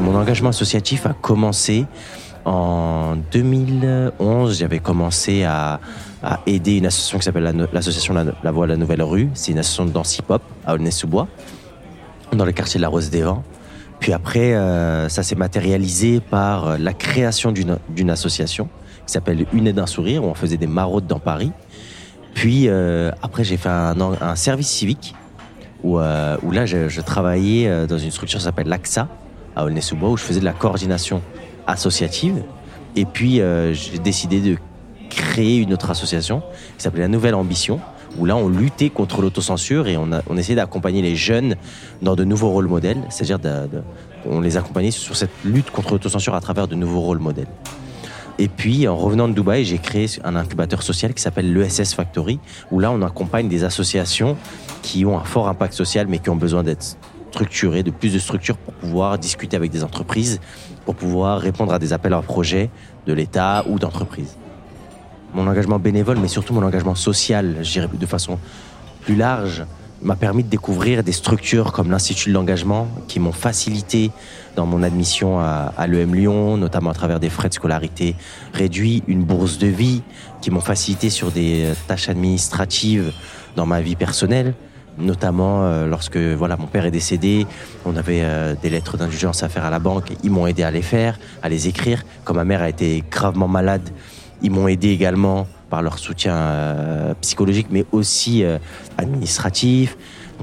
Mon engagement associatif a commencé en 2011. J'avais commencé à, aider une association qui s'appelle l'association la, Voix à la Nouvelle Rue. C'est une association de danse hip-hop à Aulnay-sous-Bois, dans le quartier de la Rose des Vents. Puis après, euh, ça s'est matérialisé par la création d'une association qui s'appelle Une aide d'un sourire, où on faisait des maraudes dans Paris. Puis euh, après, j'ai fait un, un, service civique où, euh, où là, je, travaillais euh, dans une structure qui s'appelle l'AXA à Aulnay-sous-Bois, où je faisais de la coordination associative. Et puis, j'ai décidé de créer une autre association qui s'appelait La Nouvelle Ambition, où là, on luttait contre l'autocensure et on, essayait d'accompagner les jeunes dans de nouveaux rôles modèles, c'est-à-dire de, on les accompagnait sur cette lutte contre l'autocensure à travers de nouveaux rôles modèles. Et puis, en revenant de Dubaï, j'ai créé un incubateur social qui s'appelle l'ESS Factory, où là, on accompagne des associations qui ont un fort impact social, mais qui ont besoin d'être structurées, de plus de structures pour pouvoir discuter avec des entreprises, pour pouvoir répondre à des appels à projets de l'État ou d'entreprises. Mon engagement bénévole, mais surtout mon engagement social, je dirais de façon plus large, m'a permis de découvrir des structures comme l'Institut de l'engagement qui m'ont facilité dans mon admission à, l'EM Lyon, notamment à travers des frais de scolarité réduits, une bourse de vie qui m'ont facilité sur des euh, tâches administratives dans ma vie personnelle notamment euh, lorsque voilà mon père est décédé, on avait euh, des lettres d'indulgence à faire à la banque, ils m'ont aidé à les faire, à les écrire. Quand ma mère a été gravement malade, ils m'ont aidé également par leur soutien euh, psychologique, mais aussi euh, administratif.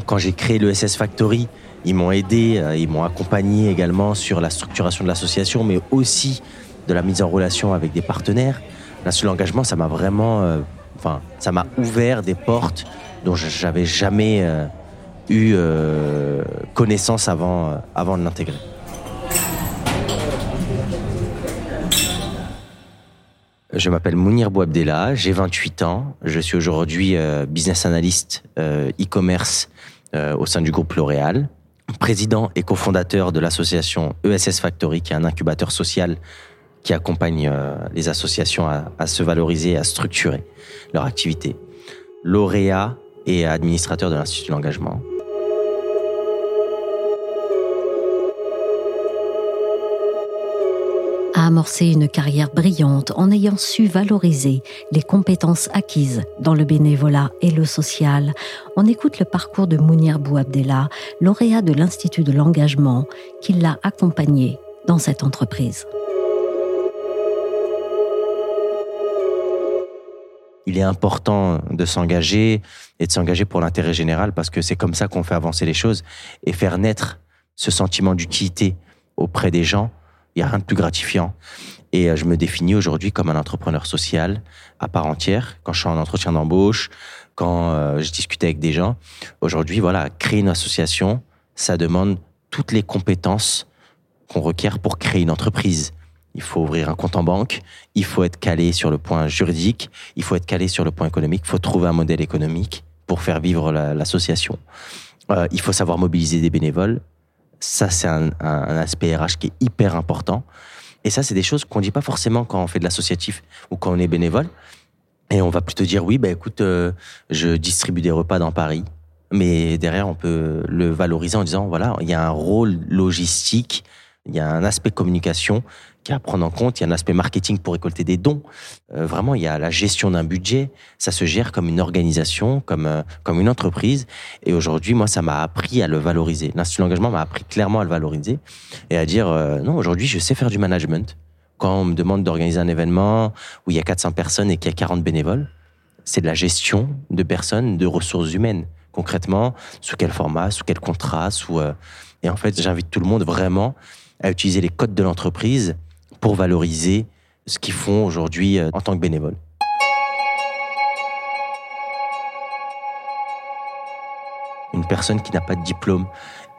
Quand j'ai créé le SS Factory, ils m'ont aidé, euh, ils m'ont accompagné également sur la structuration de l'association, mais aussi de la mise en relation avec des partenaires. Là, l'engagement, ça m'a vraiment, enfin, ça m'a ouvert des portes dont j'avais jamais eu connaissance avant, avant de l'intégrer. Je m'appelle Mounir Bouabdella, j'ai 28 ans. Je suis aujourd'hui euh, business analyst euh, e-commerce euh, au sein du groupe L'Oréal, président et cofondateur de l'association ESS Factory, qui est un incubateur social qui accompagne les associations à, se valoriser et à structurer leur activité. Lauréat et administrateur de l'Institut de l'engagement. A une carrière brillante en ayant su valoriser les compétences acquises dans le bénévolat et le social. On écoute le parcours de Mounir Bouabdella, lauréat de l'Institut de l'engagement, qui l'a accompagné dans cette entreprise. il est important de s'engager et de s'engager pour l'intérêt général parce que c'est comme ça qu'on fait avancer les choses et faire naître ce sentiment d'utilité auprès des gens il n'y a rien de plus gratifiant. Et euh, je me définis aujourd'hui comme un entrepreneur social à part entière. Quand je suis en entretien d'embauche, quand euh, je discute avec des gens, aujourd'hui, voilà, créer une association, ça demande toutes les compétences qu'on requiert pour créer une entreprise. Il faut ouvrir un compte en banque, il faut être calé sur le point juridique, il faut être calé sur le point économique, il faut trouver un modèle économique pour faire vivre l'association. euh, il faut savoir mobiliser des bénévoles, ça, c'est un, aspect RH qui est hyper important. Et ça, c'est des choses qu'on ne dit pas forcément quand on fait de l'associatif ou quand on est bénévole. Et on va plutôt dire oui, bah écoute, euh, je distribue des repas dans Paris. Mais derrière, on peut le valoriser en disant voilà, il y a un rôle logistique, il y a un aspect communication qui à prendre en compte. Il y a un aspect marketing pour récolter des dons. Euh, vraiment, il y a la gestion d'un budget. Ça se gère comme une organisation, comme euh, comme une entreprise. Et aujourd'hui, moi, ça m'a appris à le valoriser. L'Institut d'engagement m'a appris clairement à le valoriser et à dire euh, non, aujourd'hui, je sais faire du management. Quand on me demande d'organiser un événement où il y a 400 personnes et qu'il y a 40 bénévoles, c'est de la gestion de personnes, de ressources humaines. Concrètement, sous quel format, sous quel contrat, sous et en fait, j'invite tout le monde vraiment à utiliser les codes de l'entreprise pour valoriser ce qu'ils font aujourd'hui euh, en tant que bénévoles. Une personne qui n'a pas de diplôme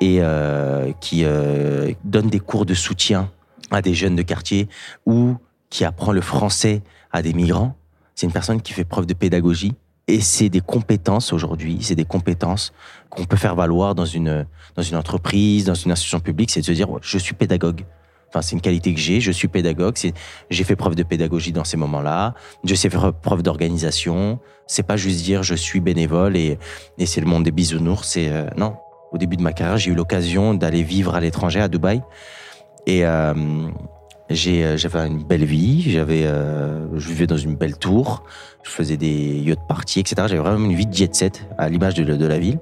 et euh, qui euh, donne des cours de soutien à des jeunes de quartier ou qui apprend le français à des migrants, c'est une personne qui fait preuve de pédagogie. Et c'est des compétences aujourd'hui, c'est des compétences qu'on peut faire valoir dans une, dans une entreprise, dans une institution publique, c'est de se dire, je suis pédagogue Enfin, c'est une qualité que j'ai. Je suis pédagogue. J'ai fait preuve de pédagogie dans ces moments-là. Je sais faire preuve d'organisation. C'est pas juste dire je suis bénévole et, et c'est le monde des bisounours. C'est euh, non. Au début de ma carrière, j'ai eu l'occasion d'aller vivre à l'étranger, à Dubaï, et euh, j'avais une belle vie. J'avais, euh, je vivais dans une belle tour. Je faisais des yacht parties, etc. J'avais vraiment une vie de jet set à l'image de, la ville,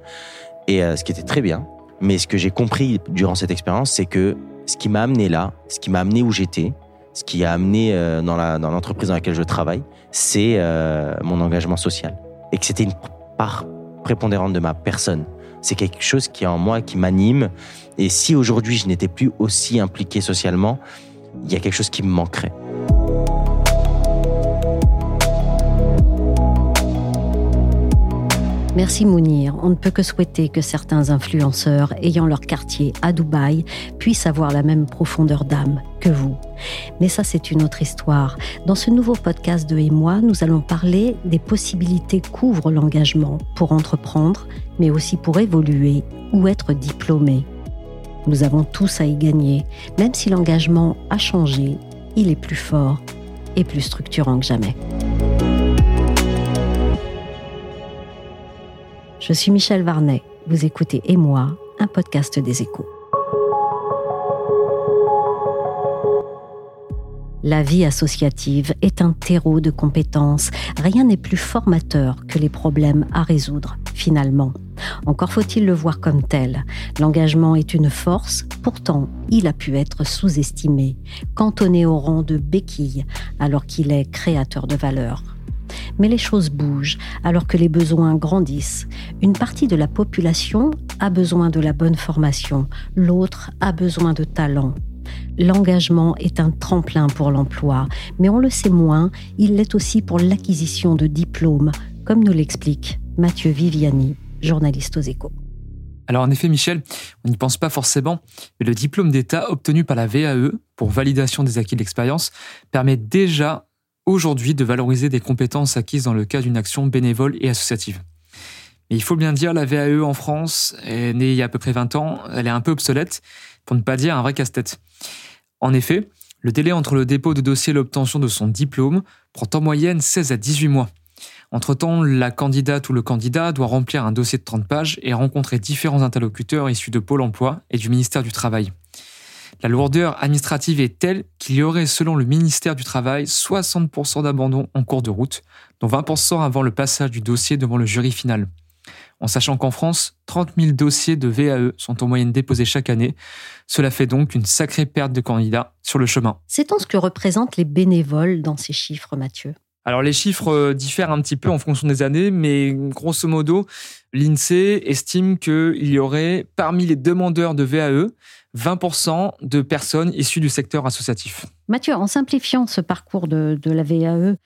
et euh, ce qui était très bien. Mais ce que j'ai compris durant cette expérience, c'est que ce qui m'a amené là, ce qui m'a amené où j'étais, ce qui a amené euh, dans dans l'entreprise dans laquelle je travaille, c'est euh, mon engagement social et que c'était une part prépondérante de ma personne. C'est quelque chose qui est en moi, qui m'anime. Et si aujourd'hui je n'étais plus aussi impliqué socialement, il y a quelque chose qui me manquerait. Merci Mounir. On ne peut que souhaiter que certains influenceurs ayant leur quartier à Dubaï puissent avoir la même profondeur d'âme que vous. Mais ça, c'est une autre histoire. Dans ce nouveau podcast de Et moi, nous allons parler des possibilités qu'ouvre l'engagement pour entreprendre, mais aussi pour évoluer ou être diplômé. Nous avons tous à y gagner. Même si l'engagement a changé, il est plus fort et plus structurant que jamais. Je suis Michel Varnet. Vous écoutez Et moi, un podcast des échos. La vie associative est un terreau de compétences. Rien n'est plus formateur que les problèmes à résoudre, finalement. Encore faut-il le voir comme tel. L'engagement est une force, pourtant il a pu être sous-estimé, cantonné au rang de béquille, alors qu'il est créateur de valeur. Mais les choses bougent alors que les besoins grandissent. Une partie de la population a besoin de la bonne formation, l'autre a besoin de talent. L'engagement est un tremplin pour l'emploi, mais on le sait moins, il l'est aussi pour l'acquisition de diplômes, comme nous l'explique Mathieu Viviani, journaliste aux échos. Alors en effet, Michel, on n'y pense pas forcément, mais le diplôme d'État obtenu par la VAE pour validation des acquis de l'expérience permet déjà aujourd'hui de valoriser des compétences acquises dans le cadre d'une action bénévole et associative. Mais il faut bien dire, la VAE en France est née il y a à peu près 20 ans, elle est un peu obsolète, pour ne pas dire un vrai casse-tête. En effet, le délai entre le dépôt de dossier et l'obtention de son diplôme prend en moyenne 16 à 18 mois. Entre-temps, la candidate ou le candidat doit remplir un dossier de 30 pages et rencontrer différents interlocuteurs issus de Pôle Emploi et du ministère du Travail. La lourdeur administrative est telle qu'il y aurait, selon le ministère du Travail, 60% d'abandon en cours de route, dont 20% avant le passage du dossier devant le jury final. En sachant qu'en France, 30 000 dossiers de VAE sont en moyenne déposés chaque année, cela fait donc une sacrée perte de candidats sur le chemin. Sait-on ce que représentent les bénévoles dans ces chiffres, Mathieu? Alors les chiffres euh, diffèrent un petit peu en fonction des années, mais grosso modo, l'INSEE estime qu'il y aurait parmi les demandeurs de VAE 20% de personnes issues du secteur associatif. Mathieu, en simplifiant ce parcours de, de la VAE,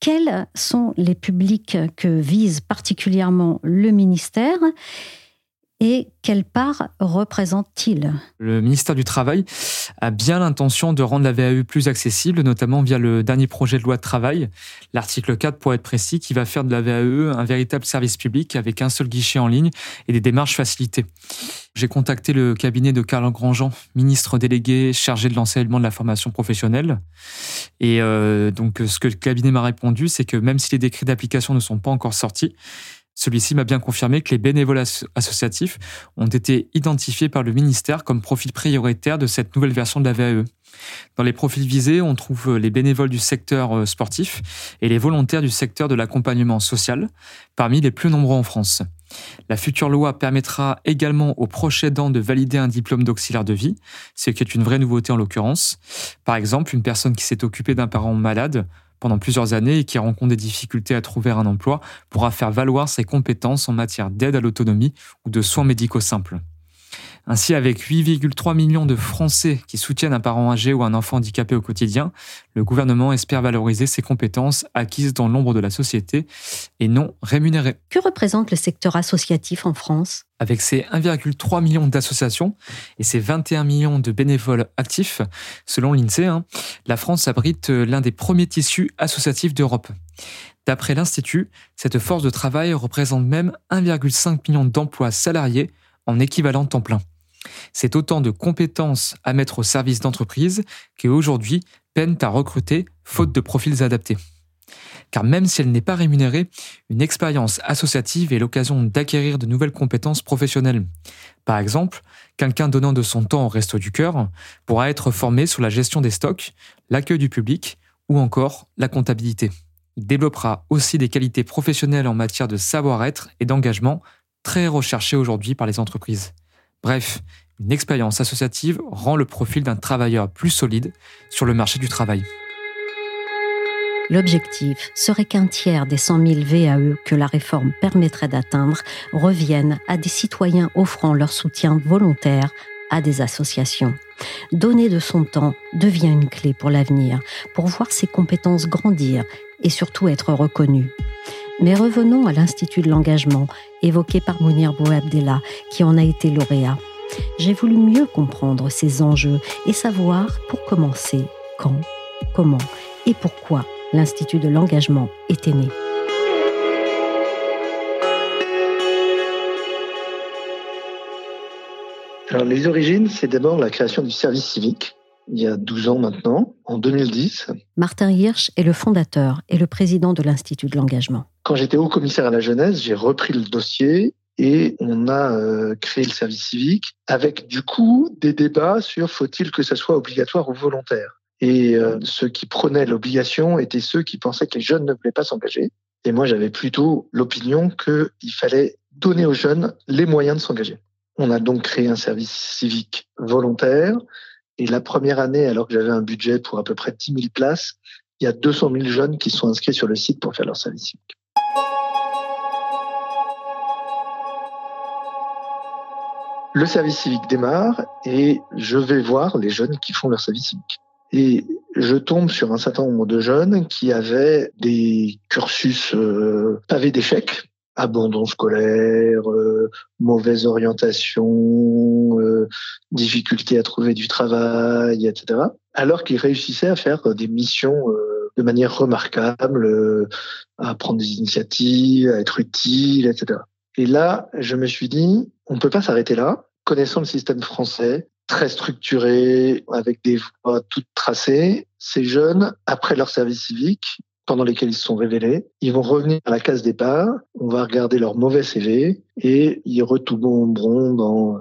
quels sont les publics que vise particulièrement le ministère? Et quelle part représente-t-il? Le ministère du Travail a bien l'intention de rendre la VAE plus accessible, notamment via le dernier projet de loi de travail, l'article 4 pour être précis, qui va faire de la VAE un véritable service public avec un seul guichet en ligne et des démarches facilitées. J'ai contacté le cabinet de Carl Grandjean, ministre délégué chargé de l'enseignement de la formation professionnelle. Et euh, donc, ce que le cabinet m'a répondu, c'est que même si les décrets d'application ne sont pas encore sortis, celui-ci m'a bien confirmé que les bénévoles associatifs ont été identifiés par le ministère comme profil prioritaire de cette nouvelle version de la VAE. Dans les profils visés, on trouve les bénévoles du secteur euh, sportif et les volontaires du secteur de l'accompagnement social, parmi les plus nombreux en France. La future loi permettra également aux proches aidants de valider un diplôme d'auxiliaire de vie, ce qui est une vraie nouveauté en l'occurrence. Par exemple, une personne qui s'est occupée d'un parent malade pendant plusieurs années et qui rencontre des difficultés à trouver un emploi pourra faire valoir ses compétences en matière d'aide à l'autonomie ou de soins médicaux simples. Ainsi, avec 8,3 millions de Français qui soutiennent un parent âgé ou un enfant handicapé au quotidien, le gouvernement espère valoriser ses compétences acquises dans l'ombre de la société et non rémunérées. Que représente le secteur associatif en France? Avec ses 1,3 million d'associations et ses 21 millions de bénévoles actifs, selon l'INSEE, hein, la France abrite l'un des premiers tissus associatifs d'Europe. D'après l'Institut, cette force de travail représente même 1,5 million d'emplois salariés en équivalent temps plein. C'est autant de compétences à mettre au service d'entreprises qui aujourd'hui peinent à recruter faute de profils adaptés. Car même si elle n'est pas rémunérée, une expérience associative est l'occasion d'acquérir de nouvelles compétences professionnelles. Par exemple, quelqu'un donnant de son temps au Resto du Cœur pourra être formé sur la gestion des stocks, l'accueil du public ou encore la comptabilité. Il développera aussi des qualités professionnelles en matière de savoir-être et d'engagement très recherchées aujourd'hui par les entreprises. Bref, une expérience associative rend le profil d'un travailleur plus solide sur le marché du travail. L'objectif serait qu'un tiers des 100 000 VAE que la réforme permettrait d'atteindre reviennent à des citoyens offrant leur soutien volontaire à des associations. Donner de son temps devient une clé pour l'avenir, pour voir ses compétences grandir et surtout être reconnues. Mais revenons à l'Institut de l'engagement, évoqué par Mounir Bouabdella, qui en a été lauréat. J'ai voulu mieux comprendre ces enjeux et savoir, pour commencer, quand, comment et pourquoi l'Institut de l'engagement était né. Alors, les origines, c'est d'abord la création du service civique, il y a 12 ans maintenant, en 2010. Martin Hirsch est le fondateur et le président de l'Institut de l'engagement. Quand j'étais haut commissaire à la jeunesse, j'ai repris le dossier et on a euh, créé le service civique avec du coup des débats sur faut-il que ça soit obligatoire ou volontaire. Et euh, ceux qui prenaient l'obligation étaient ceux qui pensaient que les jeunes ne voulaient pas s'engager. Et moi, j'avais plutôt l'opinion qu'il fallait donner aux jeunes les moyens de s'engager. On a donc créé un service civique volontaire. Et la première année, alors que j'avais un budget pour à peu près 10 000 places, il y a 200 000 jeunes qui sont inscrits sur le site pour faire leur service civique. Le service civique démarre et je vais voir les jeunes qui font leur service civique. Et je tombe sur un certain nombre de jeunes qui avaient des cursus euh, pavés d'échecs, abandon scolaire, euh, mauvaise orientation, euh, difficulté à trouver du travail, etc. Alors qu'ils réussissaient à faire des missions euh, de manière remarquable, à prendre des initiatives, à être utiles, etc. Et là, je me suis dit, on ne peut pas s'arrêter là. Connaissant le système français, très structurés, avec des voies toutes tracées. Ces jeunes, après leur service civique, pendant lesquels ils se sont révélés, ils vont revenir à la case départ, on va regarder leur mauvais CV et ils retomberont dans euh,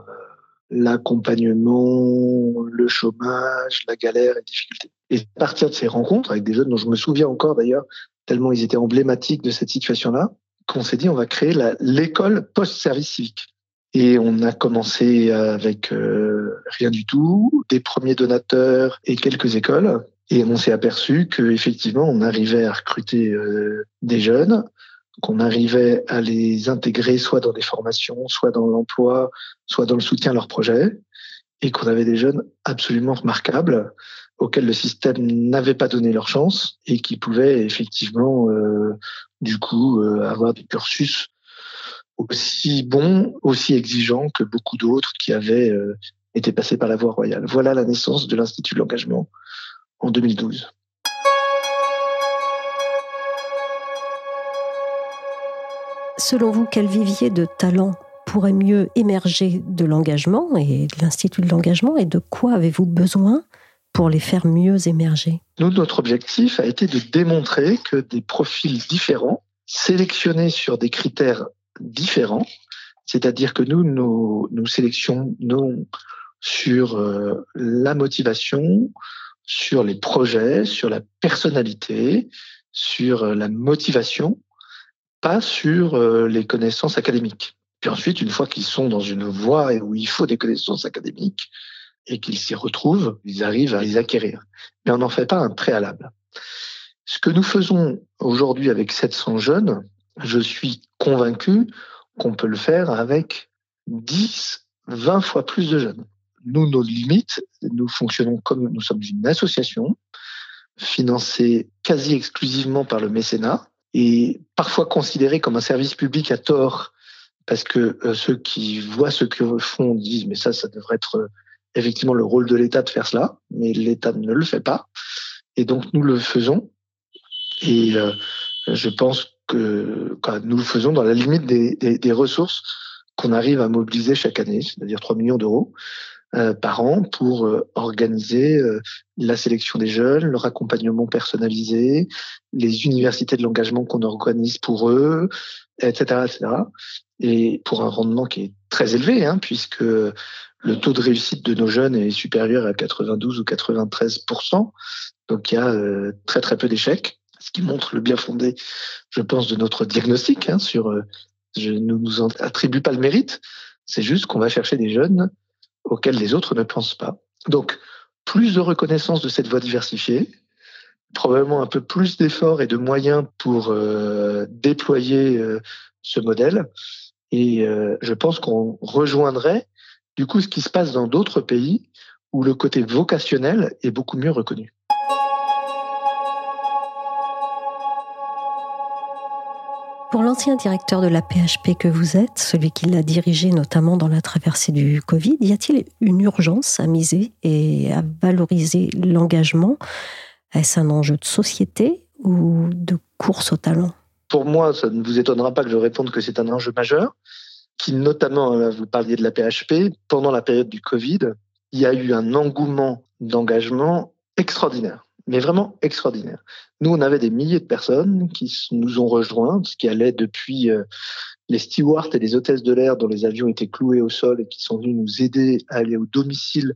l'accompagnement, le chômage, la galère et les difficultés. Et à partir de ces rencontres avec des jeunes dont je me souviens encore d'ailleurs, tellement ils étaient emblématiques de cette situation-là, qu'on s'est dit on va créer l'école post-service civique. Et on a commencé avec euh, rien du tout, des premiers donateurs et quelques écoles. Et on s'est aperçu qu'effectivement, on arrivait à recruter euh, des jeunes, qu'on arrivait à les intégrer soit dans des formations, soit dans l'emploi, soit dans le soutien à leurs projets, et qu'on avait des jeunes absolument remarquables auxquels le système n'avait pas donné leur chance et qui pouvaient effectivement, euh, du coup, avoir des cursus aussi bon, aussi exigeant que beaucoup d'autres qui avaient euh, été passés par la voie royale. Voilà la naissance de l'Institut de l'engagement en 2012. Selon vous, quel vivier de talent pourrait mieux émerger de l'engagement et de l'Institut de l'engagement et de quoi avez-vous besoin pour les faire mieux émerger? Nous, notre objectif a été de démontrer que des profils différents, sélectionnés sur des critères différents. C'est-à-dire que nous, nous, sélectionnons sur euh, la motivation, sur les projets, sur la personnalité, sur euh, la motivation, pas sur euh, les connaissances académiques. Puis ensuite, une fois qu'ils sont dans une voie où il faut des connaissances académiques et qu'ils s'y retrouvent, ils arrivent à les acquérir. Mais on n'en fait pas un préalable. Ce que nous faisons aujourd'hui avec 700 jeunes, je suis convaincu qu'on peut le faire avec 10, 20 fois plus de jeunes. Nous, nos limites, nous fonctionnons comme nous sommes une association financée quasi exclusivement par le mécénat et parfois considérée comme un service public à tort parce que euh, ceux qui voient ce que font disent mais ça, ça devrait être euh, effectivement le rôle de l'État de faire cela, mais l'État ne le fait pas. Et donc nous le faisons. Et euh, je pense que nous le faisons dans la limite des, des, des ressources qu'on arrive à mobiliser chaque année, c'est-à-dire 3 millions d'euros euh, par an pour euh, organiser euh, la sélection des jeunes, leur accompagnement personnalisé, les universités de l'engagement qu'on organise pour eux, etc., etc. Et pour un rendement qui est très élevé, hein, puisque le taux de réussite de nos jeunes est supérieur à 92 ou 93% donc il y a très très peu d'échecs, ce qui montre le bien fondé, je pense, de notre diagnostic hein, sur je ne nous attribue pas le mérite, c'est juste qu'on va chercher des jeunes auxquels les autres ne pensent pas. Donc, plus de reconnaissance de cette voie diversifiée, probablement un peu plus d'efforts et de moyens pour euh, déployer euh, ce modèle. Et euh, je pense qu'on rejoindrait du coup ce qui se passe dans d'autres pays où le côté vocationnel est beaucoup mieux reconnu. Pour l'ancien directeur de la PHP que vous êtes, celui qui l'a dirigé notamment dans la traversée du Covid, y a-t-il une urgence à miser et à valoriser l'engagement? Est-ce un enjeu de société ou de course au talent? Pour moi, ça ne vous étonnera pas que je réponde que c'est un enjeu majeur, qui notamment, vous parliez de la PHP, pendant la période du Covid, il y a eu un engouement d'engagement extraordinaire mais vraiment extraordinaire. Nous, on avait des milliers de personnes qui nous ont rejoints, qui allaient depuis euh, les stewards et les hôtesses de l'air dont les avions étaient cloués au sol et qui sont venus nous aider à aller au domicile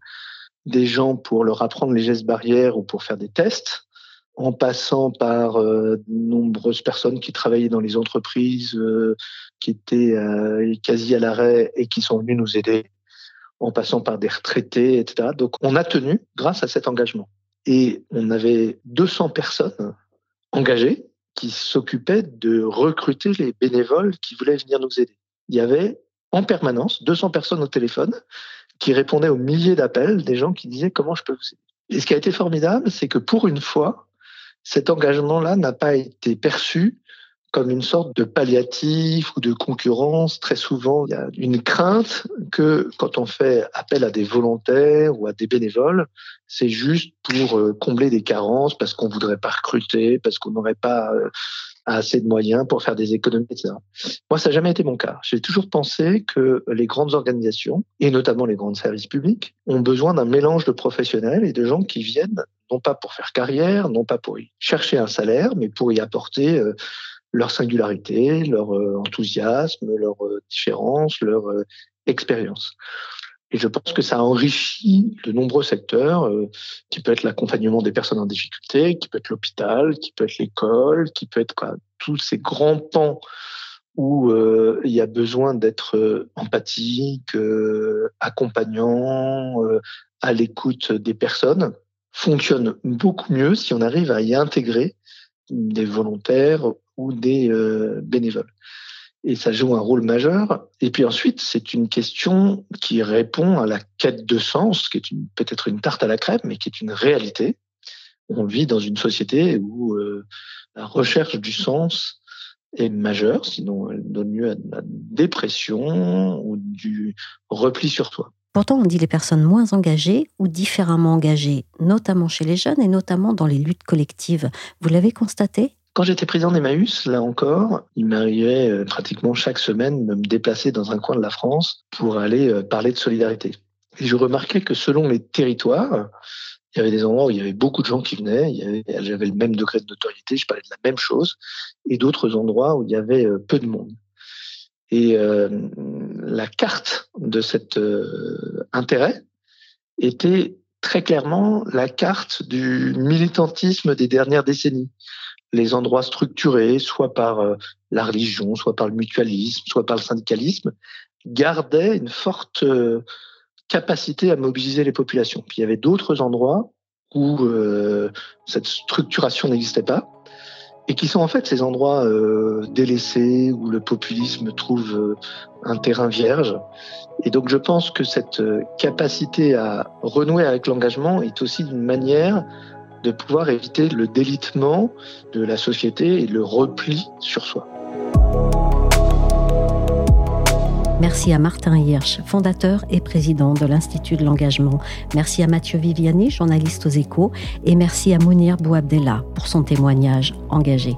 des gens pour leur apprendre les gestes barrières ou pour faire des tests, en passant par euh, de nombreuses personnes qui travaillaient dans les entreprises, euh, qui étaient quasi à l'arrêt et qui sont venus nous aider, en passant par des retraités, etc. Donc on a tenu grâce à cet engagement. Et on avait 200 personnes engagées qui s'occupaient de recruter les bénévoles qui voulaient venir nous aider. Il y avait en permanence 200 personnes au téléphone qui répondaient aux milliers d'appels des gens qui disaient comment je peux vous aider? Et ce qui a été formidable, c'est que pour une fois, cet engagement-là n'a pas été perçu comme une sorte de palliatif ou de concurrence. Très souvent, il y a une crainte que quand on fait appel à des volontaires ou à des bénévoles, c'est juste pour euh, combler des carences, parce qu'on voudrait pas recruter, parce qu'on n'aurait pas euh, assez de moyens pour faire des économies, etc. Moi, ça n'a jamais été mon cas. J'ai toujours pensé que les grandes organisations, et notamment les grands services publics, ont besoin d'un mélange de professionnels et de gens qui viennent non pas pour faire carrière, non pas pour y chercher un salaire, mais pour y apporter euh, leur singularité, leur euh, enthousiasme, leur euh, différence, leur euh, expérience. Et je pense que ça enrichit de nombreux secteurs, qui peut être l'accompagnement des personnes en difficulté, qui peut être l'hôpital, qui peut être l'école, qui peut être tous ces grands pans où il y a besoin d'être empathique, accompagnant, à l'écoute des personnes, fonctionne beaucoup mieux si on arrive à y intégrer des volontaires ou des euh, bénévoles. Et ça joue un rôle majeur. Et puis ensuite, c'est une question qui répond à la quête de sens, qui est peut-être une tarte à la crème, mais qui est une réalité. On vit dans une société où euh, la recherche du sens est majeure, sinon elle donne lieu à de la dépression ou du repli sur toi. Pourtant, on dit les personnes moins engagées ou différemment engagées, notamment chez les jeunes et notamment dans les luttes collectives. Vous l'avez constaté? Quand j'étais président d'Emmaüs, là encore, il m'arrivait euh, pratiquement chaque semaine de me déplacer dans un coin de la France pour aller euh, parler de solidarité. Et je remarquais que selon les territoires, il y avait des endroits où il y avait beaucoup de gens qui venaient, j'avais le même degré de notoriété, je parlais de la même chose, et d'autres endroits où il y avait euh, peu de monde. Et la carte de cet intérêt était très clairement la carte du militantisme des dernières décennies les endroits structurés, soit par euh, la religion, soit par le mutualisme, soit par le syndicalisme, gardaient une forte euh, capacité à mobiliser les populations. Puis il y avait d'autres endroits où euh, cette structuration n'existait pas et qui sont en fait ces endroits délaissés où le populisme trouve un terrain vierge. Et donc je pense que cette capacité à renouer avec l'engagement est aussi une manière de pouvoir éviter le délitement de la société et le repli sur soi. Merci à Martin Hirsch, fondateur et président de l'Institut de l'engagement. Merci à Mathieu Viviani, journaliste aux échos. Et merci à Mounir Bouabdella pour son témoignage engagé.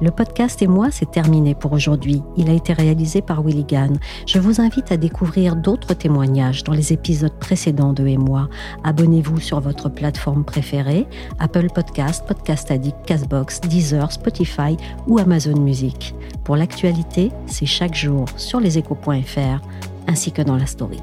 Le podcast et moi, c'est terminé pour aujourd'hui. Il a été réalisé par Willy. Je vous invite à découvrir d'autres témoignages dans les épisodes précédents de Et. Abonnez-vous sur votre plateforme préférée, Apple Podcast, Podcast Addict, Castbox, Deezer, Spotify ou Amazon Music. Pour l'actualité, c'est chaque jour sur leséchos.fr ainsi que dans la story.